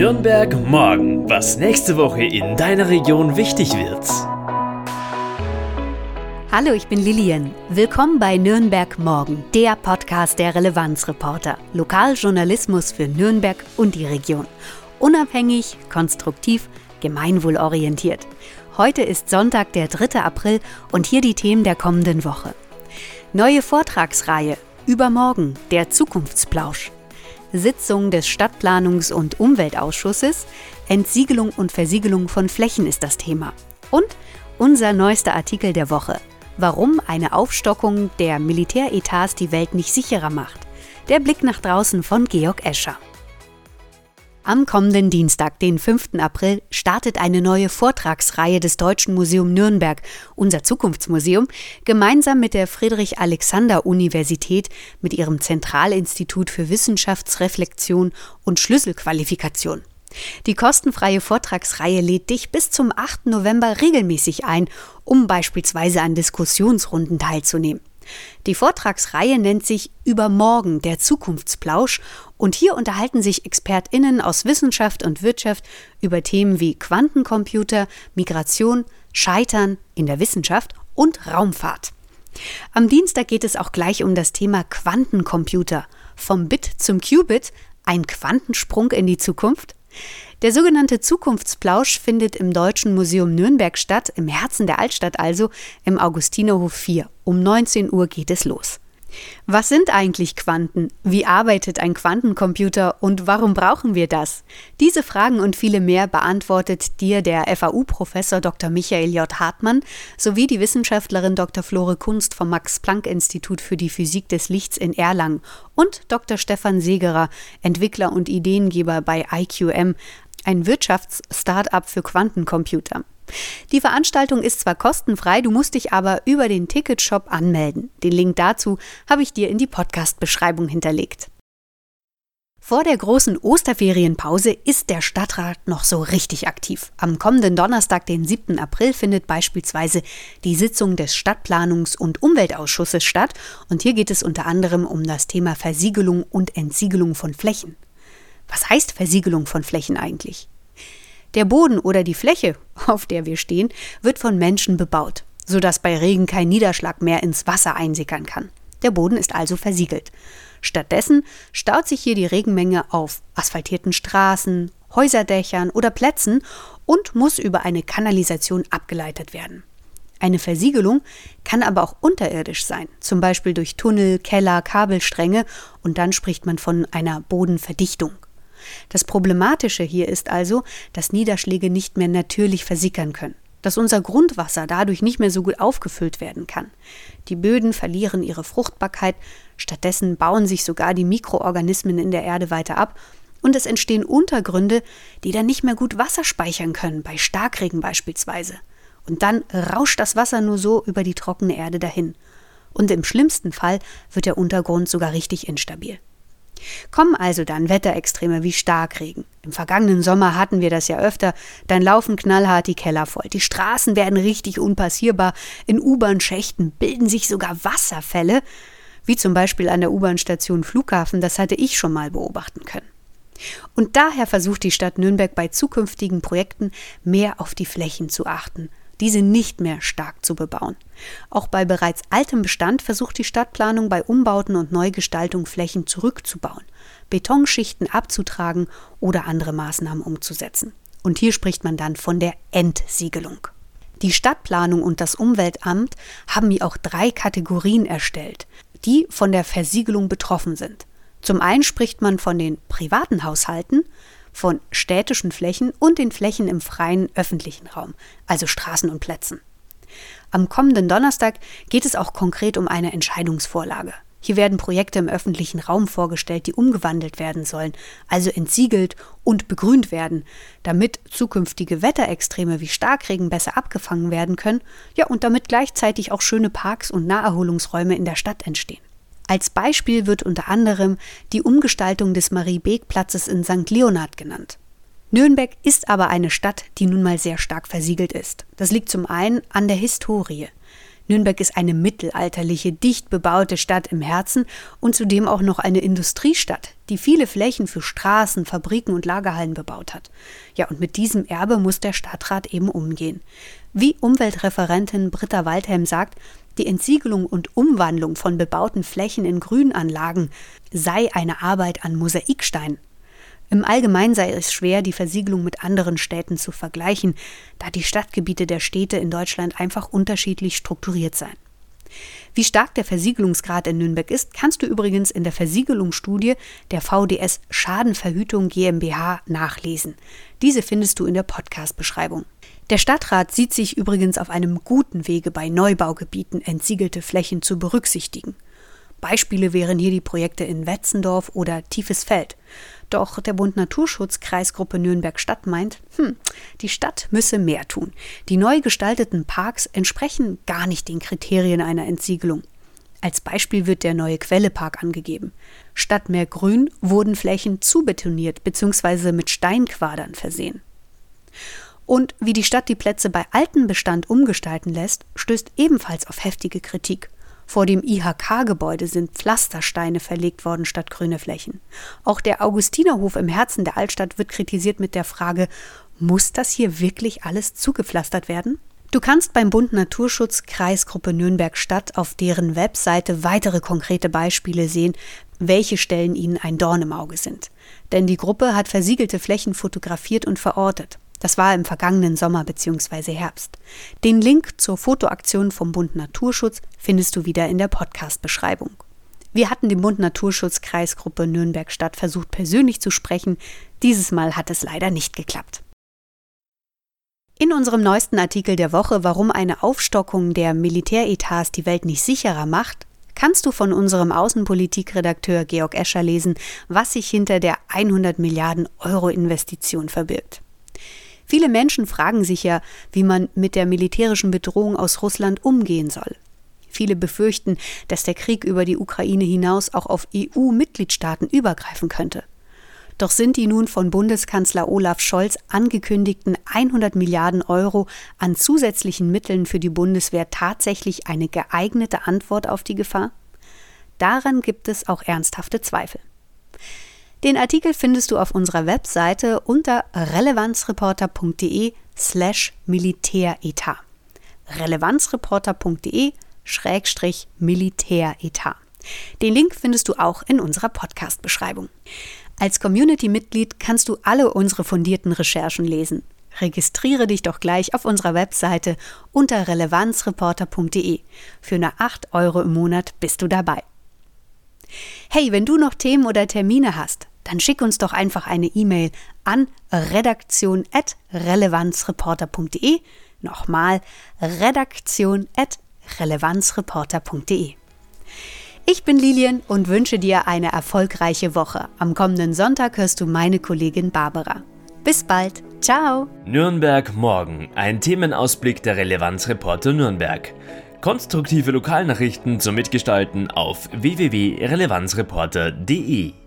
Nürnberg morgen, was nächste Woche in deiner Region wichtig wird. Hallo, ich bin Lilian. Willkommen bei Nürnberg Morgen, der Podcast der Relevanzreporter. Lokaljournalismus für Nürnberg und die Region. Unabhängig, konstruktiv, gemeinwohlorientiert. Heute ist Sonntag, der 3. April und hier die Themen der kommenden Woche. Neue Vortragsreihe. Übermorgen, der Zukunftsplausch. Sitzung des Stadtplanungs- und Umweltausschusses. Entsiegelung und Versiegelung von Flächen ist das Thema. Und unser neuester Artikel der Woche. Warum eine Aufstockung der Militäretats die Welt nicht sicherer macht. Der Blick nach draußen von Georg Escher. Am kommenden Dienstag, den 5. April, startet eine neue Vortragsreihe des Deutschen Museum Nürnberg, unser Zukunftsmuseum, gemeinsam mit der Friedrich-Alexander-Universität mit ihrem Zentralinstitut für Wissenschaftsreflexion und Schlüsselqualifikation. Die kostenfreie Vortragsreihe lädt dich bis zum 8. November regelmäßig ein, um beispielsweise an Diskussionsrunden teilzunehmen. Die Vortragsreihe nennt sich Übermorgen der Zukunftsplausch und hier unterhalten sich Expertinnen aus Wissenschaft und Wirtschaft über Themen wie Quantencomputer, Migration, Scheitern in der Wissenschaft und Raumfahrt. Am Dienstag geht es auch gleich um das Thema Quantencomputer. Vom Bit zum Qubit, ein Quantensprung in die Zukunft? Der sogenannte Zukunftsplausch findet im Deutschen Museum Nürnberg statt, im Herzen der Altstadt also, im Augustinerhof 4. Um 19 Uhr geht es los. Was sind eigentlich Quanten? Wie arbeitet ein Quantencomputer und warum brauchen wir das? Diese Fragen und viele mehr beantwortet dir der FAU-Professor Dr. Michael J. Hartmann sowie die Wissenschaftlerin Dr. Flore Kunst vom Max-Planck-Institut für die Physik des Lichts in Erlangen und Dr. Stefan Segerer, Entwickler und Ideengeber bei IQM, ein Wirtschafts-Startup für Quantencomputer. Die Veranstaltung ist zwar kostenfrei, du musst dich aber über den Ticketshop anmelden. Den Link dazu habe ich dir in die Podcast-Beschreibung hinterlegt. Vor der großen Osterferienpause ist der Stadtrat noch so richtig aktiv. Am kommenden Donnerstag, den 7. April, findet beispielsweise die Sitzung des Stadtplanungs- und Umweltausschusses statt und hier geht es unter anderem um das Thema Versiegelung und Entsiegelung von Flächen. Was heißt Versiegelung von Flächen eigentlich? Der Boden oder die Fläche, auf der wir stehen, wird von Menschen bebaut, sodass bei Regen kein Niederschlag mehr ins Wasser einsickern kann. Der Boden ist also versiegelt. Stattdessen staut sich hier die Regenmenge auf asphaltierten Straßen, Häuserdächern oder Plätzen und muss über eine Kanalisation abgeleitet werden. Eine Versiegelung kann aber auch unterirdisch sein, zum Beispiel durch Tunnel, Keller, Kabelstränge, und dann spricht man von einer Bodenverdichtung. Das Problematische hier ist also, dass Niederschläge nicht mehr natürlich versickern können, dass unser Grundwasser dadurch nicht mehr so gut aufgefüllt werden kann. Die Böden verlieren ihre Fruchtbarkeit, stattdessen bauen sich sogar die Mikroorganismen in der Erde weiter ab und es entstehen Untergründe, die dann nicht mehr gut Wasser speichern können, bei Starkregen beispielsweise. Und dann rauscht das Wasser nur so über die trockene Erde dahin. Und im schlimmsten Fall wird der Untergrund sogar richtig instabil. Kommen also dann Wetterextreme wie Starkregen. Im vergangenen Sommer hatten wir das ja öfter, dann laufen knallhart die Keller voll. Die Straßen werden richtig unpassierbar, in U-Bahn-Schächten bilden sich sogar Wasserfälle, wie zum Beispiel an der U-Bahn-Station Flughafen, das hatte ich schon mal beobachten können. Und daher versucht die Stadt Nürnberg bei zukünftigen Projekten mehr auf die Flächen zu achten diese nicht mehr stark zu bebauen. Auch bei bereits altem Bestand versucht die Stadtplanung bei Umbauten und Neugestaltung Flächen zurückzubauen, Betonschichten abzutragen oder andere Maßnahmen umzusetzen. Und hier spricht man dann von der Entsiegelung. Die Stadtplanung und das Umweltamt haben hier auch drei Kategorien erstellt, die von der Versiegelung betroffen sind. Zum einen spricht man von den privaten Haushalten, von städtischen Flächen und den Flächen im freien öffentlichen Raum, also Straßen und Plätzen. Am kommenden Donnerstag geht es auch konkret um eine Entscheidungsvorlage. Hier werden Projekte im öffentlichen Raum vorgestellt, die umgewandelt werden sollen, also entsiegelt und begrünt werden, damit zukünftige Wetterextreme wie Starkregen besser abgefangen werden können, ja und damit gleichzeitig auch schöne Parks und Naherholungsräume in der Stadt entstehen. Als Beispiel wird unter anderem die Umgestaltung des Marie-Beek-Platzes in St. Leonhard genannt. Nürnberg ist aber eine Stadt, die nun mal sehr stark versiegelt ist. Das liegt zum einen an der Historie. Nürnberg ist eine mittelalterliche, dicht bebaute Stadt im Herzen und zudem auch noch eine Industriestadt, die viele Flächen für Straßen, Fabriken und Lagerhallen bebaut hat. Ja, und mit diesem Erbe muss der Stadtrat eben umgehen. Wie Umweltreferentin Britta Waldhelm sagt, die Entsiegelung und Umwandlung von bebauten Flächen in Grünanlagen sei eine Arbeit an Mosaikstein. Im Allgemeinen sei es schwer, die Versiegelung mit anderen Städten zu vergleichen, da die Stadtgebiete der Städte in Deutschland einfach unterschiedlich strukturiert seien. Wie stark der Versiegelungsgrad in Nürnberg ist, kannst du übrigens in der Versiegelungsstudie der VDS Schadenverhütung GmbH nachlesen. Diese findest du in der Podcast-Beschreibung. Der Stadtrat sieht sich übrigens auf einem guten Wege, bei Neubaugebieten entsiegelte Flächen zu berücksichtigen. Beispiele wären hier die Projekte in Wetzendorf oder Tiefes Feld. Doch der Bund Naturschutz Kreisgruppe Nürnberg Stadt meint, hm, die Stadt müsse mehr tun. Die neu gestalteten Parks entsprechen gar nicht den Kriterien einer Entsiegelung. Als Beispiel wird der neue Quellepark angegeben. Statt mehr Grün wurden Flächen zubetoniert bzw. mit Steinquadern versehen. Und wie die Stadt die Plätze bei altem Bestand umgestalten lässt, stößt ebenfalls auf heftige Kritik. Vor dem IHK-Gebäude sind Pflastersteine verlegt worden statt grüne Flächen. Auch der Augustinerhof im Herzen der Altstadt wird kritisiert mit der Frage, muss das hier wirklich alles zugepflastert werden? Du kannst beim Bund Naturschutz Kreisgruppe Nürnberg Stadt auf deren Webseite weitere konkrete Beispiele sehen, welche Stellen ihnen ein Dorn im Auge sind. Denn die Gruppe hat versiegelte Flächen fotografiert und verortet. Das war im vergangenen Sommer bzw. Herbst. Den Link zur Fotoaktion vom Bund Naturschutz findest du wieder in der Podcast-Beschreibung. Wir hatten den Bund Naturschutz Kreisgruppe Nürnberg-Stadt versucht persönlich zu sprechen. Dieses Mal hat es leider nicht geklappt. In unserem neuesten Artikel der Woche, warum eine Aufstockung der Militäretats die Welt nicht sicherer macht, kannst du von unserem Außenpolitikredakteur Georg Escher lesen, was sich hinter der 100 Milliarden Euro Investition verbirgt. Viele Menschen fragen sich ja, wie man mit der militärischen Bedrohung aus Russland umgehen soll. Viele befürchten, dass der Krieg über die Ukraine hinaus auch auf EU-Mitgliedstaaten übergreifen könnte. Doch sind die nun von Bundeskanzler Olaf Scholz angekündigten 100 Milliarden Euro an zusätzlichen Mitteln für die Bundeswehr tatsächlich eine geeignete Antwort auf die Gefahr? Daran gibt es auch ernsthafte Zweifel. Den Artikel findest du auf unserer Webseite unter relevanzreporter.de slash Militäretat. relevanzreporter.de schrägstrich Militäretat. Den Link findest du auch in unserer Podcast-Beschreibung. Als Community-Mitglied kannst du alle unsere fundierten Recherchen lesen. Registriere dich doch gleich auf unserer Webseite unter relevanzreporter.de. Für nur 8 Euro im Monat bist du dabei. Hey, wenn du noch Themen oder Termine hast, dann schick uns doch einfach eine E-Mail an redaktion.relevanzreporter.de. Nochmal redaktion.relevanzreporter.de. Ich bin Lilian und wünsche dir eine erfolgreiche Woche. Am kommenden Sonntag hörst du meine Kollegin Barbara. Bis bald. Ciao. Nürnberg morgen. Ein Themenausblick der Relevanzreporter Nürnberg. Konstruktive Lokalnachrichten zum Mitgestalten auf www.relevanzreporter.de.